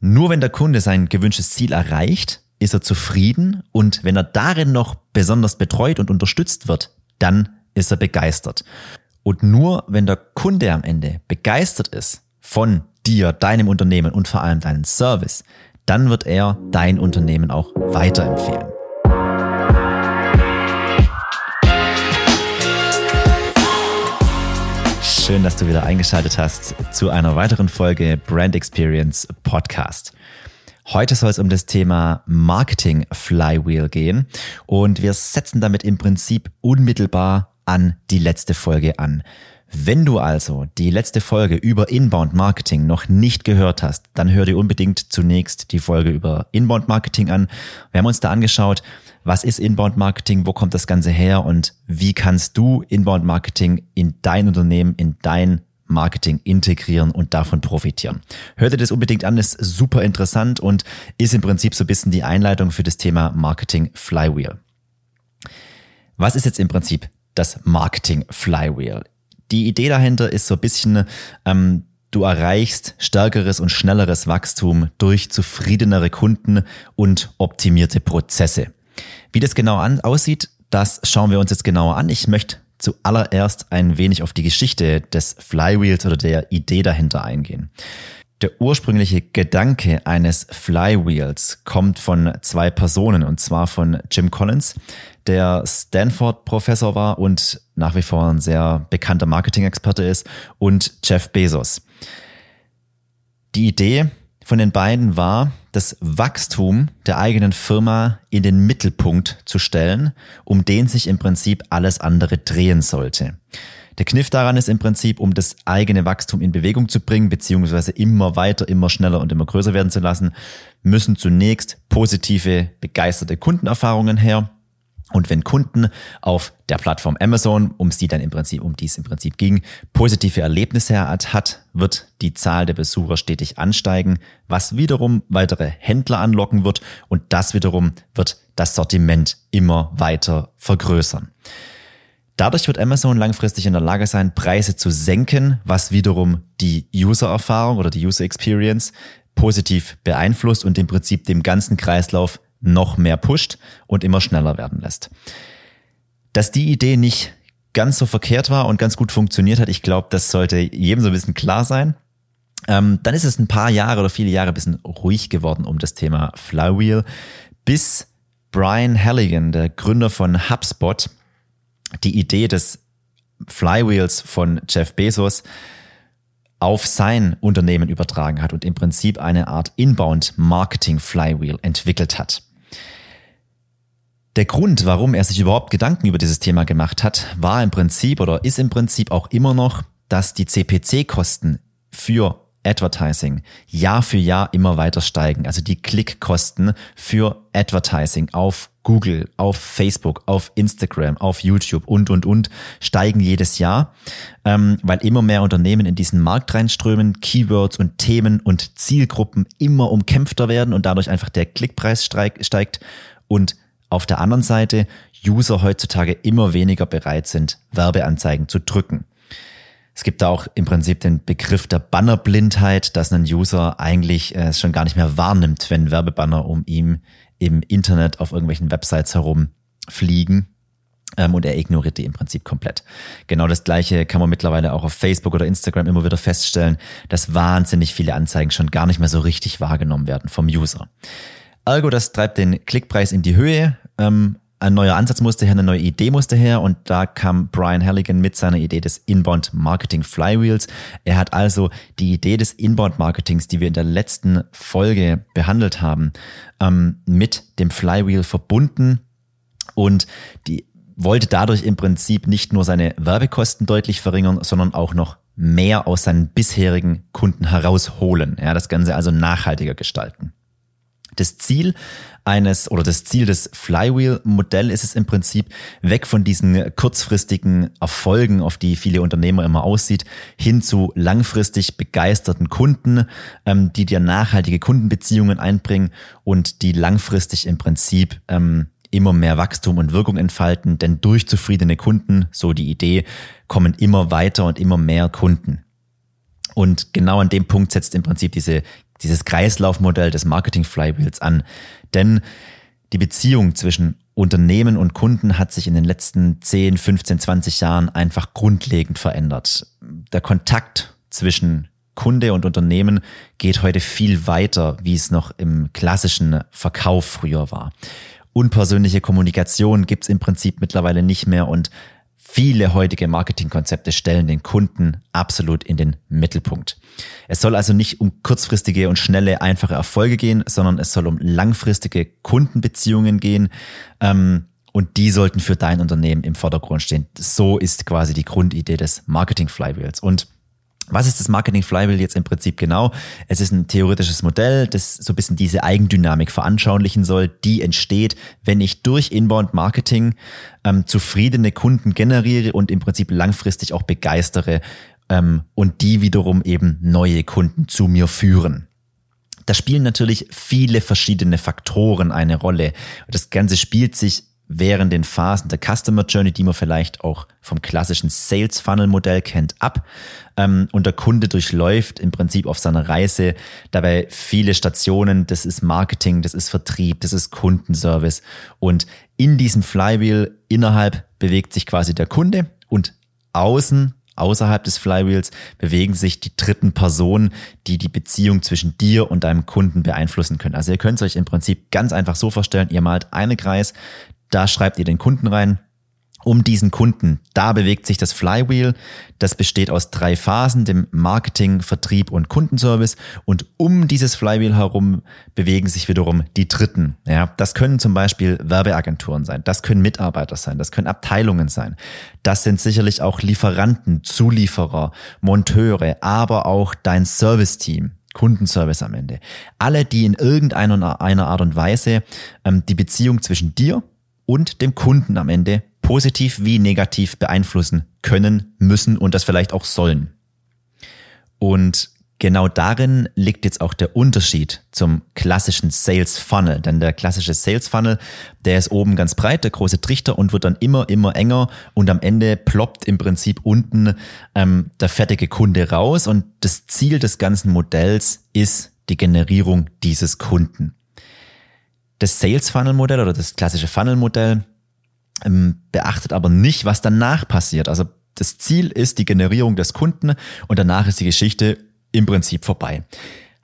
Nur wenn der Kunde sein gewünschtes Ziel erreicht, ist er zufrieden und wenn er darin noch besonders betreut und unterstützt wird, dann ist er begeistert. Und nur wenn der Kunde am Ende begeistert ist von dir, deinem Unternehmen und vor allem deinem Service, dann wird er dein Unternehmen auch weiterempfehlen. Schön, dass du wieder eingeschaltet hast zu einer weiteren Folge Brand Experience Podcast. Heute soll es um das Thema Marketing Flywheel gehen und wir setzen damit im Prinzip unmittelbar an die letzte Folge an. Wenn du also die letzte Folge über Inbound Marketing noch nicht gehört hast, dann hör dir unbedingt zunächst die Folge über Inbound Marketing an. Wir haben uns da angeschaut, was ist Inbound Marketing, wo kommt das Ganze her und wie kannst du Inbound Marketing in dein Unternehmen, in dein Marketing integrieren und davon profitieren. Hör dir das unbedingt an, ist super interessant und ist im Prinzip so ein bisschen die Einleitung für das Thema Marketing Flywheel. Was ist jetzt im Prinzip das Marketing Flywheel? Die Idee dahinter ist so ein bisschen, ähm, du erreichst stärkeres und schnelleres Wachstum durch zufriedenere Kunden und optimierte Prozesse. Wie das genau an, aussieht, das schauen wir uns jetzt genauer an. Ich möchte zuallererst ein wenig auf die Geschichte des Flywheels oder der Idee dahinter eingehen. Der ursprüngliche Gedanke eines Flywheels kommt von zwei Personen, und zwar von Jim Collins, der Stanford-Professor war und nach wie vor ein sehr bekannter Marketing-Experte ist, und Jeff Bezos. Die Idee von den beiden war, das Wachstum der eigenen Firma in den Mittelpunkt zu stellen, um den sich im Prinzip alles andere drehen sollte. Der Kniff daran ist im Prinzip, um das eigene Wachstum in Bewegung zu bringen, beziehungsweise immer weiter, immer schneller und immer größer werden zu lassen, müssen zunächst positive, begeisterte Kundenerfahrungen her. Und wenn Kunden auf der Plattform Amazon, um sie dann im Prinzip, um die es im Prinzip ging, positive Erlebnisse hat, wird die Zahl der Besucher stetig ansteigen, was wiederum weitere Händler anlocken wird und das wiederum wird das Sortiment immer weiter vergrößern. Dadurch wird Amazon langfristig in der Lage sein, Preise zu senken, was wiederum die User-Erfahrung oder die User Experience positiv beeinflusst und im Prinzip dem ganzen Kreislauf noch mehr pusht und immer schneller werden lässt. Dass die Idee nicht ganz so verkehrt war und ganz gut funktioniert hat, ich glaube, das sollte jedem so ein bisschen klar sein. Ähm, dann ist es ein paar Jahre oder viele Jahre ein bisschen ruhig geworden um das Thema Flywheel, bis Brian Halligan, der Gründer von HubSpot, die Idee des Flywheels von Jeff Bezos auf sein Unternehmen übertragen hat und im Prinzip eine Art Inbound Marketing Flywheel entwickelt hat. Der Grund, warum er sich überhaupt Gedanken über dieses Thema gemacht hat, war im Prinzip oder ist im Prinzip auch immer noch, dass die CPC-Kosten für Advertising Jahr für Jahr immer weiter steigen. Also die Klickkosten für Advertising auf Google, auf Facebook, auf Instagram, auf YouTube und, und, und steigen jedes Jahr, ähm, weil immer mehr Unternehmen in diesen Markt reinströmen, Keywords und Themen und Zielgruppen immer umkämpfter werden und dadurch einfach der Klickpreis steigt und auf der anderen Seite User heutzutage immer weniger bereit sind, Werbeanzeigen zu drücken. Es gibt da auch im Prinzip den Begriff der Bannerblindheit, dass ein User eigentlich äh, schon gar nicht mehr wahrnimmt, wenn Werbebanner um ihn im Internet auf irgendwelchen Websites herumfliegen ähm, und er ignoriert die im Prinzip komplett. Genau das gleiche kann man mittlerweile auch auf Facebook oder Instagram immer wieder feststellen, dass wahnsinnig viele Anzeigen schon gar nicht mehr so richtig wahrgenommen werden vom User. Ergo, das treibt den Klickpreis in die Höhe. Ähm, ein neuer Ansatz musste her, eine neue Idee musste her und da kam Brian Halligan mit seiner Idee des Inbound Marketing Flywheels. Er hat also die Idee des Inbound Marketings, die wir in der letzten Folge behandelt haben, ähm, mit dem Flywheel verbunden und die wollte dadurch im Prinzip nicht nur seine Werbekosten deutlich verringern, sondern auch noch mehr aus seinen bisherigen Kunden herausholen. Ja, das Ganze also nachhaltiger gestalten. Das Ziel eines oder das Ziel des Flywheel-Modell ist es im Prinzip, weg von diesen kurzfristigen Erfolgen, auf die viele Unternehmer immer aussieht, hin zu langfristig begeisterten Kunden, ähm, die dir nachhaltige Kundenbeziehungen einbringen und die langfristig im Prinzip ähm, immer mehr Wachstum und Wirkung entfalten, denn durch zufriedene Kunden, so die Idee, kommen immer weiter und immer mehr Kunden. Und genau an dem Punkt setzt im Prinzip diese dieses Kreislaufmodell des Marketing Flywheels an. Denn die Beziehung zwischen Unternehmen und Kunden hat sich in den letzten 10, 15, 20 Jahren einfach grundlegend verändert. Der Kontakt zwischen Kunde und Unternehmen geht heute viel weiter, wie es noch im klassischen Verkauf früher war. Unpersönliche Kommunikation gibt es im Prinzip mittlerweile nicht mehr und Viele heutige Marketingkonzepte stellen den Kunden absolut in den Mittelpunkt. Es soll also nicht um kurzfristige und schnelle, einfache Erfolge gehen, sondern es soll um langfristige Kundenbeziehungen gehen. Ähm, und die sollten für dein Unternehmen im Vordergrund stehen. So ist quasi die Grundidee des Marketing Flywheels. Und was ist das Marketing Flywheel jetzt im Prinzip genau? Es ist ein theoretisches Modell, das so ein bisschen diese Eigendynamik veranschaulichen soll, die entsteht, wenn ich durch Inbound Marketing ähm, zufriedene Kunden generiere und im Prinzip langfristig auch begeistere ähm, und die wiederum eben neue Kunden zu mir führen. Da spielen natürlich viele verschiedene Faktoren eine Rolle. Das Ganze spielt sich während den Phasen der Customer Journey, die man vielleicht auch vom klassischen Sales Funnel Modell kennt, ab. Ähm, und der Kunde durchläuft im Prinzip auf seiner Reise dabei viele Stationen. Das ist Marketing, das ist Vertrieb, das ist Kundenservice. Und in diesem Flywheel innerhalb bewegt sich quasi der Kunde und außen außerhalb des Flywheels bewegen sich die dritten Personen, die die Beziehung zwischen dir und deinem Kunden beeinflussen können. Also ihr könnt es euch im Prinzip ganz einfach so vorstellen, ihr malt einen Kreis, da schreibt ihr den Kunden rein. Um diesen Kunden, da bewegt sich das Flywheel. Das besteht aus drei Phasen, dem Marketing, Vertrieb und Kundenservice. Und um dieses Flywheel herum bewegen sich wiederum die Dritten. Ja, das können zum Beispiel Werbeagenturen sein. Das können Mitarbeiter sein. Das können Abteilungen sein. Das sind sicherlich auch Lieferanten, Zulieferer, Monteure, aber auch dein Serviceteam. Kundenservice am Ende. Alle, die in irgendeiner einer Art und Weise ähm, die Beziehung zwischen dir und dem Kunden am Ende positiv wie negativ beeinflussen können, müssen und das vielleicht auch sollen. Und genau darin liegt jetzt auch der Unterschied zum klassischen Sales Funnel. Denn der klassische Sales Funnel, der ist oben ganz breit, der große Trichter und wird dann immer, immer enger und am Ende ploppt im Prinzip unten ähm, der fertige Kunde raus und das Ziel des ganzen Modells ist die Generierung dieses Kunden. Das Sales Funnel Modell oder das klassische Funnel Modell ähm, beachtet aber nicht, was danach passiert. Also das Ziel ist die Generierung des Kunden und danach ist die Geschichte im Prinzip vorbei.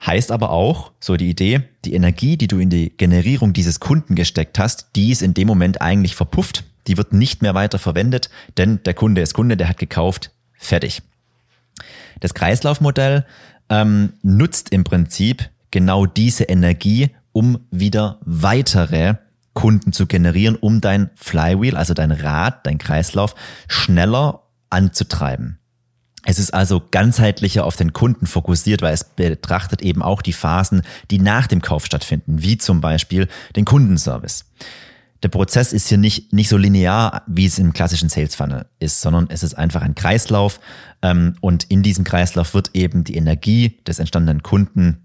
Heißt aber auch, so die Idee, die Energie, die du in die Generierung dieses Kunden gesteckt hast, die ist in dem Moment eigentlich verpufft. Die wird nicht mehr weiter verwendet, denn der Kunde ist Kunde, der hat gekauft, fertig. Das Kreislaufmodell ähm, nutzt im Prinzip genau diese Energie, um wieder weitere Kunden zu generieren, um dein Flywheel, also dein Rad, dein Kreislauf schneller anzutreiben. Es ist also ganzheitlicher auf den Kunden fokussiert, weil es betrachtet eben auch die Phasen, die nach dem Kauf stattfinden, wie zum Beispiel den Kundenservice. Der Prozess ist hier nicht, nicht so linear, wie es im klassischen Sales Funnel ist, sondern es ist einfach ein Kreislauf ähm, und in diesem Kreislauf wird eben die Energie des entstandenen Kunden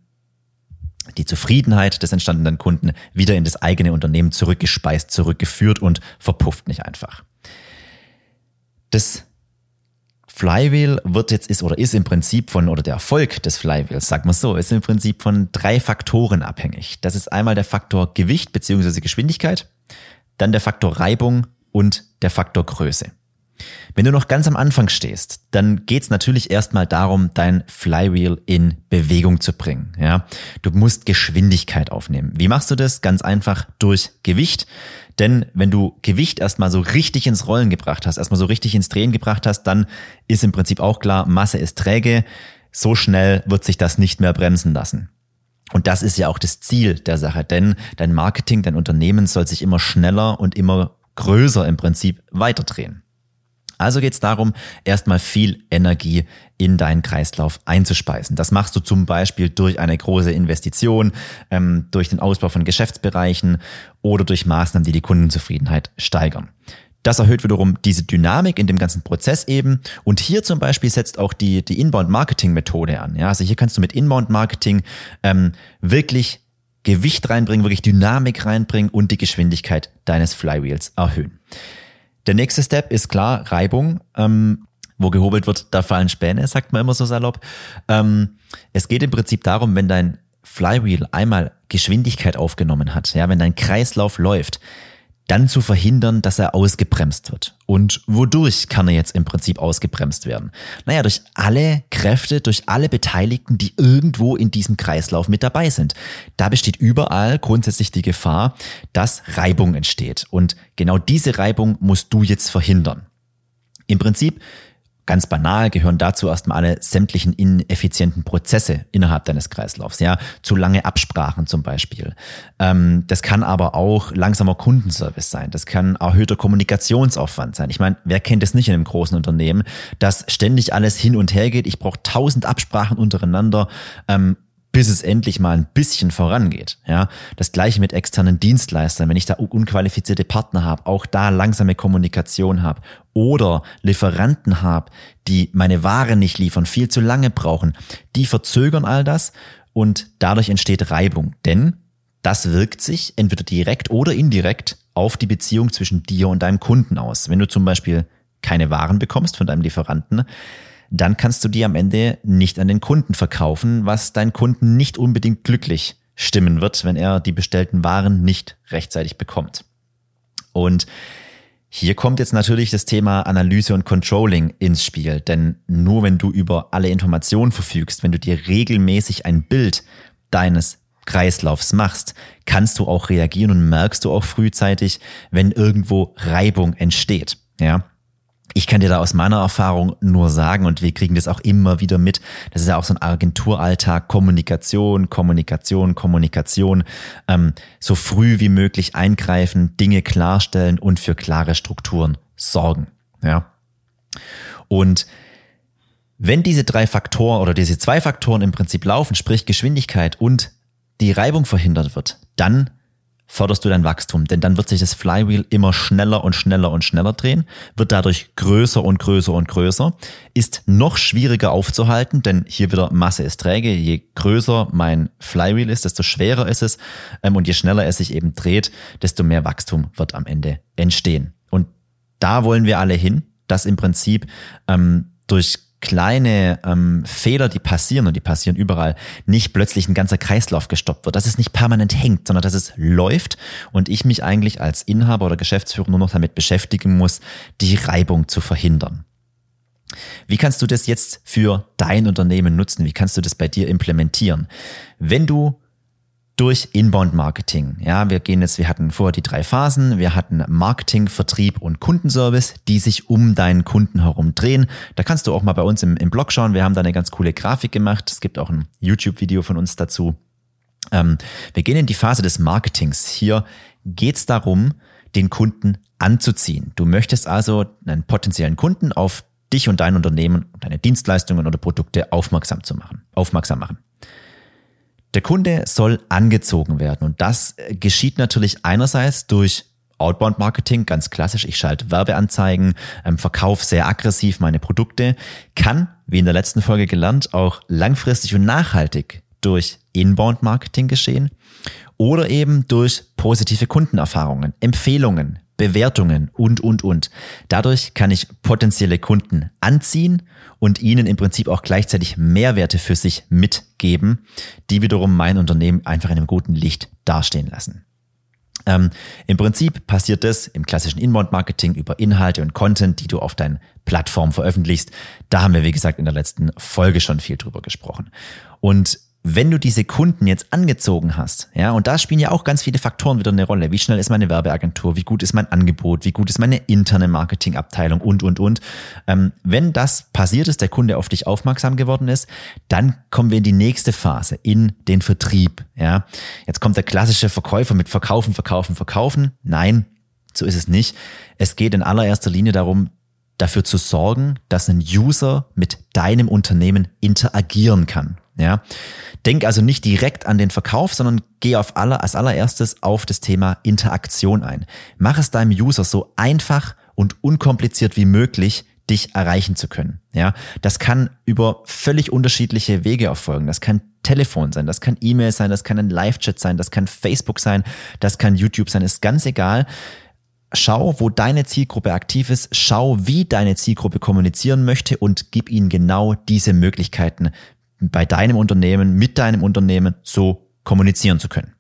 die Zufriedenheit des entstandenen Kunden wieder in das eigene Unternehmen zurückgespeist, zurückgeführt und verpufft nicht einfach. Das Flywheel wird jetzt ist oder ist im Prinzip von oder der Erfolg des Flywheels, sag mal so, ist im Prinzip von drei Faktoren abhängig. Das ist einmal der Faktor Gewicht beziehungsweise Geschwindigkeit, dann der Faktor Reibung und der Faktor Größe. Wenn du noch ganz am Anfang stehst, dann geht's natürlich erstmal darum, dein Flywheel in Bewegung zu bringen. Ja, du musst Geschwindigkeit aufnehmen. Wie machst du das? Ganz einfach durch Gewicht. Denn wenn du Gewicht erstmal so richtig ins Rollen gebracht hast, erstmal so richtig ins Drehen gebracht hast, dann ist im Prinzip auch klar, Masse ist träge. So schnell wird sich das nicht mehr bremsen lassen. Und das ist ja auch das Ziel der Sache, denn dein Marketing, dein Unternehmen soll sich immer schneller und immer größer im Prinzip weiterdrehen. Also geht es darum, erstmal viel Energie in deinen Kreislauf einzuspeisen. Das machst du zum Beispiel durch eine große Investition, ähm, durch den Ausbau von Geschäftsbereichen oder durch Maßnahmen, die die Kundenzufriedenheit steigern. Das erhöht wiederum diese Dynamik in dem ganzen Prozess eben. Und hier zum Beispiel setzt auch die, die Inbound-Marketing-Methode an. Ja, also hier kannst du mit Inbound-Marketing ähm, wirklich Gewicht reinbringen, wirklich Dynamik reinbringen und die Geschwindigkeit deines Flywheels erhöhen. Der nächste Step ist klar Reibung. Ähm, wo gehobelt wird, da fallen Späne, sagt man immer so salopp. Ähm, es geht im Prinzip darum, wenn dein Flywheel einmal Geschwindigkeit aufgenommen hat, ja, wenn dein Kreislauf läuft, dann zu verhindern, dass er ausgebremst wird. Und wodurch kann er jetzt im Prinzip ausgebremst werden? Naja, durch alle Kräfte, durch alle Beteiligten, die irgendwo in diesem Kreislauf mit dabei sind. Da besteht überall grundsätzlich die Gefahr, dass Reibung entsteht. Und genau diese Reibung musst du jetzt verhindern. Im Prinzip Ganz banal gehören dazu erstmal alle sämtlichen ineffizienten Prozesse innerhalb deines Kreislaufs, ja, zu lange Absprachen zum Beispiel. Ähm, das kann aber auch langsamer Kundenservice sein. Das kann erhöhter Kommunikationsaufwand sein. Ich meine, wer kennt es nicht in einem großen Unternehmen, dass ständig alles hin und her geht. Ich brauche tausend Absprachen untereinander. Ähm, bis es endlich mal ein bisschen vorangeht. Ja, das gleiche mit externen Dienstleistern, wenn ich da unqualifizierte Partner habe, auch da langsame Kommunikation habe oder Lieferanten habe, die meine Ware nicht liefern, viel zu lange brauchen, die verzögern all das und dadurch entsteht Reibung, denn das wirkt sich entweder direkt oder indirekt auf die Beziehung zwischen dir und deinem Kunden aus. Wenn du zum Beispiel keine Waren bekommst von deinem Lieferanten, dann kannst du die am Ende nicht an den Kunden verkaufen, was deinen Kunden nicht unbedingt glücklich stimmen wird, wenn er die bestellten Waren nicht rechtzeitig bekommt. Und hier kommt jetzt natürlich das Thema Analyse und Controlling ins Spiel, denn nur wenn du über alle Informationen verfügst, wenn du dir regelmäßig ein Bild deines Kreislaufs machst, kannst du auch reagieren und merkst du auch frühzeitig, wenn irgendwo Reibung entsteht. Ja, ich kann dir da aus meiner Erfahrung nur sagen, und wir kriegen das auch immer wieder mit, das ist ja auch so ein Agenturalltag, Kommunikation, Kommunikation, Kommunikation, ähm, so früh wie möglich eingreifen, Dinge klarstellen und für klare Strukturen sorgen. Ja. Und wenn diese drei Faktoren oder diese zwei Faktoren im Prinzip laufen, sprich Geschwindigkeit und die Reibung verhindert wird, dann förderst du dein Wachstum, denn dann wird sich das Flywheel immer schneller und schneller und schneller drehen, wird dadurch größer und größer und größer, ist noch schwieriger aufzuhalten, denn hier wieder Masse ist träge. Je größer mein Flywheel ist, desto schwerer ist es ähm, und je schneller es sich eben dreht, desto mehr Wachstum wird am Ende entstehen. Und da wollen wir alle hin, dass im Prinzip ähm, durch kleine ähm, Fehler, die passieren und die passieren überall, nicht plötzlich ein ganzer Kreislauf gestoppt wird, dass es nicht permanent hängt, sondern dass es läuft und ich mich eigentlich als Inhaber oder Geschäftsführer nur noch damit beschäftigen muss, die Reibung zu verhindern. Wie kannst du das jetzt für dein Unternehmen nutzen? Wie kannst du das bei dir implementieren? Wenn du durch Inbound Marketing. Ja, wir gehen jetzt, wir hatten vorher die drei Phasen. Wir hatten Marketing, Vertrieb und Kundenservice, die sich um deinen Kunden herum drehen. Da kannst du auch mal bei uns im, im Blog schauen. Wir haben da eine ganz coole Grafik gemacht. Es gibt auch ein YouTube-Video von uns dazu. Ähm, wir gehen in die Phase des Marketings. Hier geht es darum, den Kunden anzuziehen. Du möchtest also einen potenziellen Kunden auf dich und dein Unternehmen, deine Dienstleistungen oder Produkte aufmerksam zu machen, aufmerksam machen. Der Kunde soll angezogen werden. Und das geschieht natürlich einerseits durch Outbound Marketing, ganz klassisch. Ich schalte Werbeanzeigen, ähm, verkaufe sehr aggressiv meine Produkte, kann, wie in der letzten Folge gelernt, auch langfristig und nachhaltig durch Inbound Marketing geschehen. Oder eben durch positive Kundenerfahrungen, Empfehlungen, Bewertungen und, und, und. Dadurch kann ich potenzielle Kunden anziehen und ihnen im Prinzip auch gleichzeitig Mehrwerte für sich mitgeben, die wiederum mein Unternehmen einfach in einem guten Licht dastehen lassen. Ähm, Im Prinzip passiert das im klassischen Inbound-Marketing über Inhalte und Content, die du auf deinen Plattformen veröffentlichst. Da haben wir, wie gesagt, in der letzten Folge schon viel drüber gesprochen. Und wenn du diese Kunden jetzt angezogen hast, ja, und da spielen ja auch ganz viele Faktoren wieder eine Rolle. Wie schnell ist meine Werbeagentur? Wie gut ist mein Angebot? Wie gut ist meine interne Marketingabteilung? Und, und, und. Ähm, wenn das passiert ist, der Kunde auf dich aufmerksam geworden ist, dann kommen wir in die nächste Phase, in den Vertrieb, ja. Jetzt kommt der klassische Verkäufer mit Verkaufen, Verkaufen, Verkaufen. Nein, so ist es nicht. Es geht in allererster Linie darum, dafür zu sorgen, dass ein User mit deinem Unternehmen interagieren kann. Ja, denk also nicht direkt an den Verkauf, sondern geh auf aller, als allererstes auf das Thema Interaktion ein. Mach es deinem User so einfach und unkompliziert wie möglich, dich erreichen zu können. Ja, das kann über völlig unterschiedliche Wege erfolgen. Das kann Telefon sein, das kann E-Mail sein, das kann ein Live-Chat sein, das kann Facebook sein, das kann YouTube sein, ist ganz egal. Schau, wo deine Zielgruppe aktiv ist, schau, wie deine Zielgruppe kommunizieren möchte und gib ihnen genau diese Möglichkeiten bei deinem Unternehmen, mit deinem Unternehmen so kommunizieren zu können.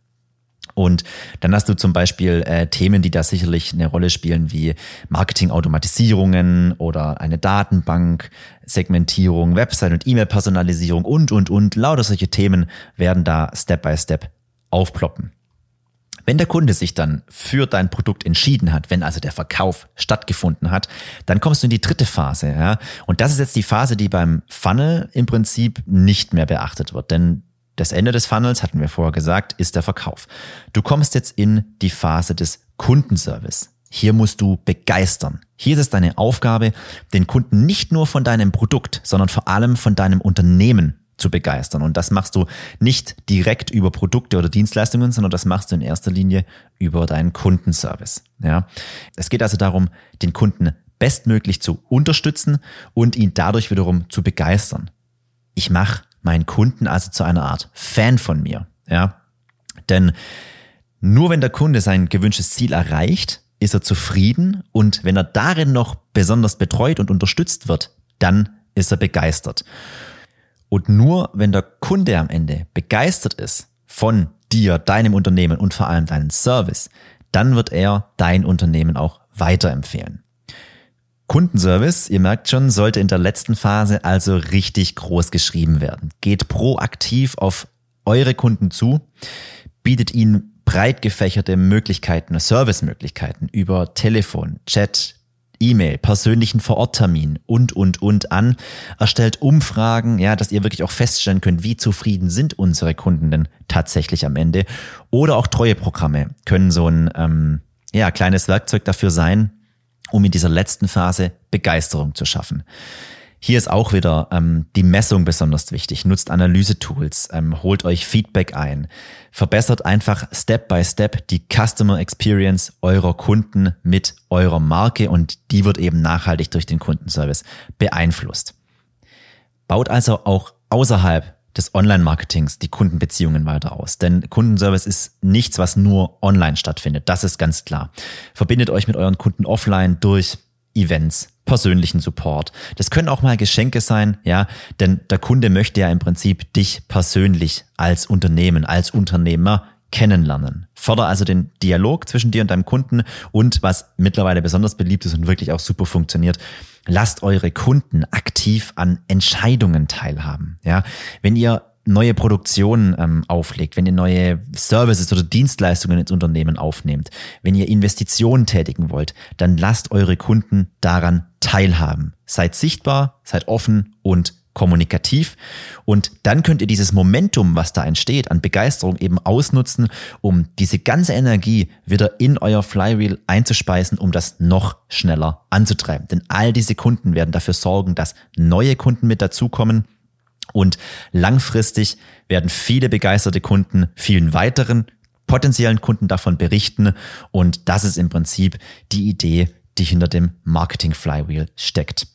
Und dann hast du zum Beispiel äh, Themen, die da sicherlich eine Rolle spielen, wie Marketing-Automatisierungen oder eine Datenbank, Segmentierung, Website- und E-Mail-Personalisierung und, und, und. Lauter solche Themen werden da Step by Step aufploppen. Wenn der Kunde sich dann für dein Produkt entschieden hat, wenn also der Verkauf stattgefunden hat, dann kommst du in die dritte Phase. Ja? Und das ist jetzt die Phase, die beim Funnel im Prinzip nicht mehr beachtet wird. Denn das Ende des Funnels, hatten wir vorher gesagt, ist der Verkauf. Du kommst jetzt in die Phase des Kundenservice. Hier musst du begeistern. Hier ist es deine Aufgabe, den Kunden nicht nur von deinem Produkt, sondern vor allem von deinem Unternehmen zu begeistern. Und das machst du nicht direkt über Produkte oder Dienstleistungen, sondern das machst du in erster Linie über deinen Kundenservice. Ja. Es geht also darum, den Kunden bestmöglich zu unterstützen und ihn dadurch wiederum zu begeistern. Ich mache meinen Kunden also zu einer Art Fan von mir. Ja. Denn nur wenn der Kunde sein gewünschtes Ziel erreicht, ist er zufrieden und wenn er darin noch besonders betreut und unterstützt wird, dann ist er begeistert. Und nur wenn der Kunde am Ende begeistert ist von dir, deinem Unternehmen und vor allem deinem Service, dann wird er dein Unternehmen auch weiterempfehlen. Kundenservice, ihr merkt schon, sollte in der letzten Phase also richtig groß geschrieben werden. Geht proaktiv auf eure Kunden zu, bietet ihnen breit gefächerte Möglichkeiten, Servicemöglichkeiten über Telefon, Chat, E-Mail, persönlichen Vororttermin und, und, und an, erstellt Umfragen, ja, dass ihr wirklich auch feststellen könnt, wie zufrieden sind unsere Kunden denn tatsächlich am Ende. Oder auch Treueprogramme können so ein ähm, ja, kleines Werkzeug dafür sein, um in dieser letzten Phase Begeisterung zu schaffen. Hier ist auch wieder ähm, die Messung besonders wichtig. Nutzt Analyse-Tools, ähm, holt euch Feedback ein, verbessert einfach Step by Step die Customer Experience eurer Kunden mit eurer Marke und die wird eben nachhaltig durch den Kundenservice beeinflusst. Baut also auch außerhalb des Online-Marketings die Kundenbeziehungen weiter aus. Denn Kundenservice ist nichts, was nur online stattfindet. Das ist ganz klar. Verbindet euch mit euren Kunden offline durch Events, persönlichen Support. Das können auch mal Geschenke sein, ja, denn der Kunde möchte ja im Prinzip dich persönlich als Unternehmen, als Unternehmer kennenlernen. Förder also den Dialog zwischen dir und deinem Kunden und was mittlerweile besonders beliebt ist und wirklich auch super funktioniert, lasst eure Kunden aktiv an Entscheidungen teilhaben. Ja, wenn ihr neue Produktionen ähm, auflegt, wenn ihr neue Services oder Dienstleistungen ins Unternehmen aufnehmt, wenn ihr Investitionen tätigen wollt, dann lasst eure Kunden daran teilhaben. Seid sichtbar, seid offen und kommunikativ und dann könnt ihr dieses Momentum, was da entsteht, an Begeisterung eben ausnutzen, um diese ganze Energie wieder in euer Flywheel einzuspeisen, um das noch schneller anzutreiben. Denn all diese Kunden werden dafür sorgen, dass neue Kunden mit dazukommen, und langfristig werden viele begeisterte Kunden vielen weiteren potenziellen Kunden davon berichten. Und das ist im Prinzip die Idee, die hinter dem Marketing Flywheel steckt.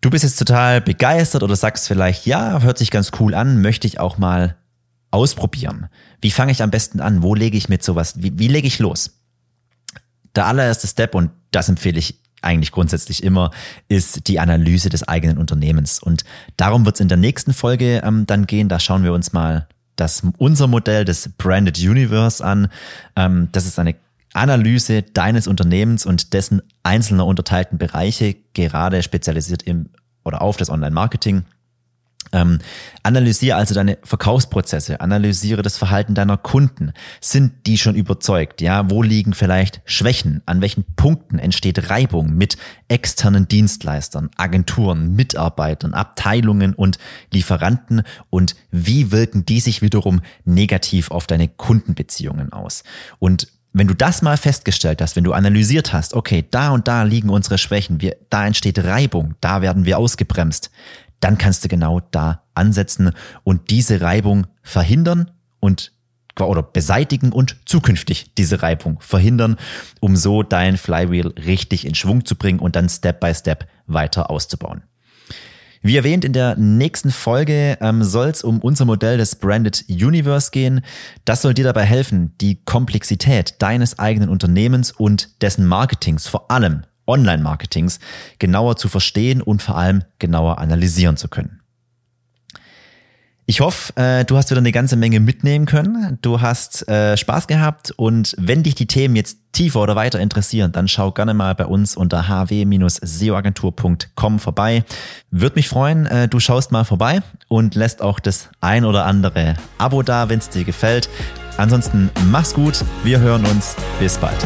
Du bist jetzt total begeistert oder sagst vielleicht, ja, hört sich ganz cool an, möchte ich auch mal ausprobieren. Wie fange ich am besten an? Wo lege ich mit sowas? Wie, wie lege ich los? Der allererste Step, und das empfehle ich eigentlich grundsätzlich immer, ist die Analyse des eigenen Unternehmens. Und darum wird es in der nächsten Folge ähm, dann gehen. Da schauen wir uns mal das, unser Modell des Branded Universe an. Ähm, das ist eine Analyse deines Unternehmens und dessen einzelner unterteilten Bereiche, gerade spezialisiert im oder auf das Online-Marketing. Ähm, analysiere also deine Verkaufsprozesse, analysiere das Verhalten deiner Kunden. Sind die schon überzeugt? Ja, wo liegen vielleicht Schwächen? An welchen Punkten entsteht Reibung mit externen Dienstleistern, Agenturen, Mitarbeitern, Abteilungen und Lieferanten? Und wie wirken die sich wiederum negativ auf deine Kundenbeziehungen aus? Und wenn du das mal festgestellt hast, wenn du analysiert hast, okay, da und da liegen unsere Schwächen, wir, da entsteht Reibung, da werden wir ausgebremst, dann kannst du genau da ansetzen und diese Reibung verhindern und oder beseitigen und zukünftig diese Reibung verhindern, um so dein Flywheel richtig in Schwung zu bringen und dann Step by Step weiter auszubauen. Wie erwähnt, in der nächsten Folge ähm, soll es um unser Modell des Branded Universe gehen. Das soll dir dabei helfen, die Komplexität deines eigenen Unternehmens und dessen Marketings vor allem Online-Marketings genauer zu verstehen und vor allem genauer analysieren zu können. Ich hoffe, äh, du hast wieder eine ganze Menge mitnehmen können. Du hast äh, Spaß gehabt und wenn dich die Themen jetzt tiefer oder weiter interessieren, dann schau gerne mal bei uns unter hw-seoagentur.com vorbei. Würde mich freuen, äh, du schaust mal vorbei und lässt auch das ein oder andere Abo da, wenn es dir gefällt. Ansonsten mach's gut, wir hören uns, bis bald.